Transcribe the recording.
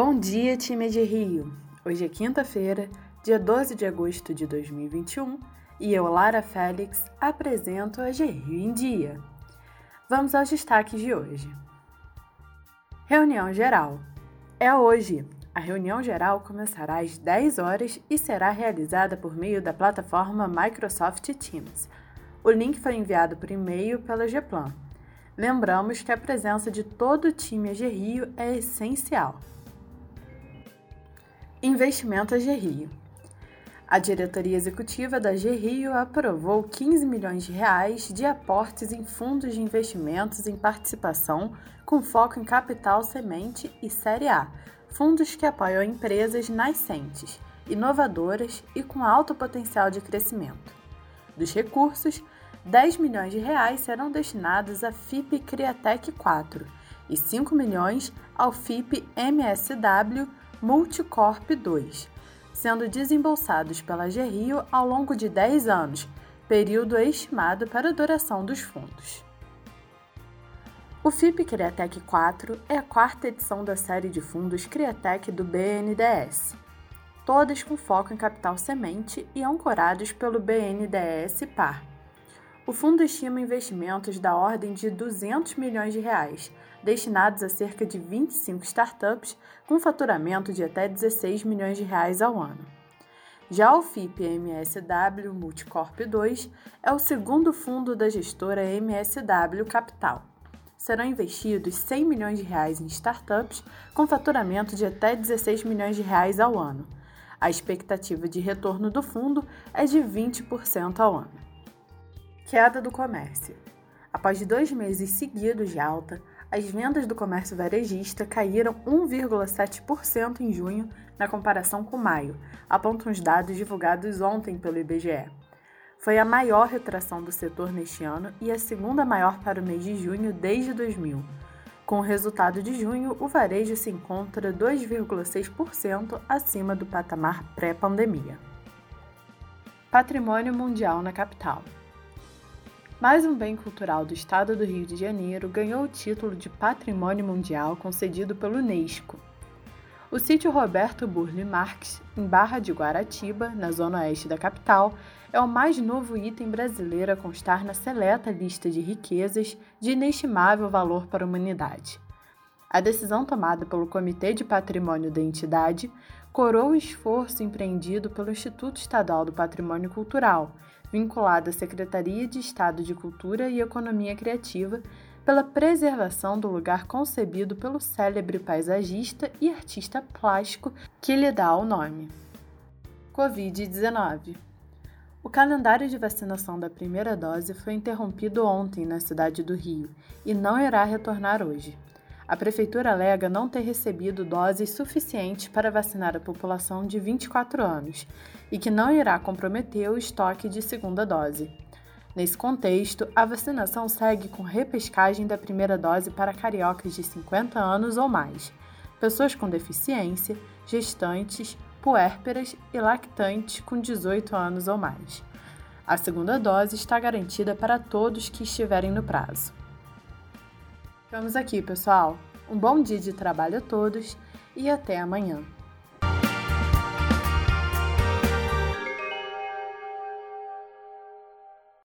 Bom dia, time de Rio! Hoje é quinta-feira, dia 12 de agosto de 2021 e eu, Lara Félix, apresento a Rio em Dia. Vamos aos destaques de hoje. Reunião Geral. É hoje. A reunião geral começará às 10 horas e será realizada por meio da plataforma Microsoft Teams. O link foi enviado por e-mail pela Geplan. Lembramos que a presença de todo o time AG Rio é essencial. Investimento AG Rio. A diretoria executiva da G Rio aprovou 15 milhões de reais de aportes em fundos de investimentos em participação com foco em capital semente e série A, fundos que apoiam empresas nascentes, inovadoras e com alto potencial de crescimento. Dos recursos, 10 milhões de reais serão destinados à FIP Criatec 4 e 5 milhões ao FIP MSW Multicorp 2, sendo desembolsados pela Gerrio ao longo de 10 anos, período estimado para a duração dos fundos. O FIP Criatec 4 é a quarta edição da série de fundos Criatec do BNDES, todas com foco em capital semente e ancorados pelo BNDES PAR. O fundo estima investimentos da ordem de 200 milhões de reais, destinados a cerca de 25 startups com faturamento de até 16 milhões de reais ao ano. Já o FIP MSW Multicorp 2 é o segundo fundo da gestora MSW Capital. Serão investidos 100 milhões de reais em startups com faturamento de até 16 milhões de reais ao ano. A expectativa de retorno do fundo é de 20% ao ano. Queda do comércio. Após dois meses seguidos de alta, as vendas do comércio varejista caíram 1,7% em junho na comparação com maio, apontam os dados divulgados ontem pelo IBGE. Foi a maior retração do setor neste ano e a segunda maior para o mês de junho desde 2000. Com o resultado de junho, o varejo se encontra 2,6% acima do patamar pré-pandemia. Patrimônio Mundial na capital. Mais um bem cultural do estado do Rio de Janeiro ganhou o título de Patrimônio Mundial concedido pelo Unesco. O sítio Roberto Burle Marques, em Barra de Guaratiba, na zona oeste da capital, é o mais novo item brasileiro a constar na seleta lista de riquezas de inestimável valor para a humanidade. A decisão tomada pelo Comitê de Patrimônio da entidade coroa o esforço empreendido pelo Instituto Estadual do Patrimônio Cultural, vinculado à Secretaria de Estado de Cultura e Economia Criativa, pela preservação do lugar concebido pelo célebre paisagista e artista plástico que lhe dá o nome. Covid-19 O calendário de vacinação da primeira dose foi interrompido ontem na cidade do Rio e não irá retornar hoje a Prefeitura alega não ter recebido doses suficientes para vacinar a população de 24 anos e que não irá comprometer o estoque de segunda dose. Nesse contexto, a vacinação segue com repescagem da primeira dose para cariocas de 50 anos ou mais, pessoas com deficiência, gestantes, puérperas e lactantes com 18 anos ou mais. A segunda dose está garantida para todos que estiverem no prazo. Ficamos aqui, pessoal. Um bom dia de trabalho a todos e até amanhã.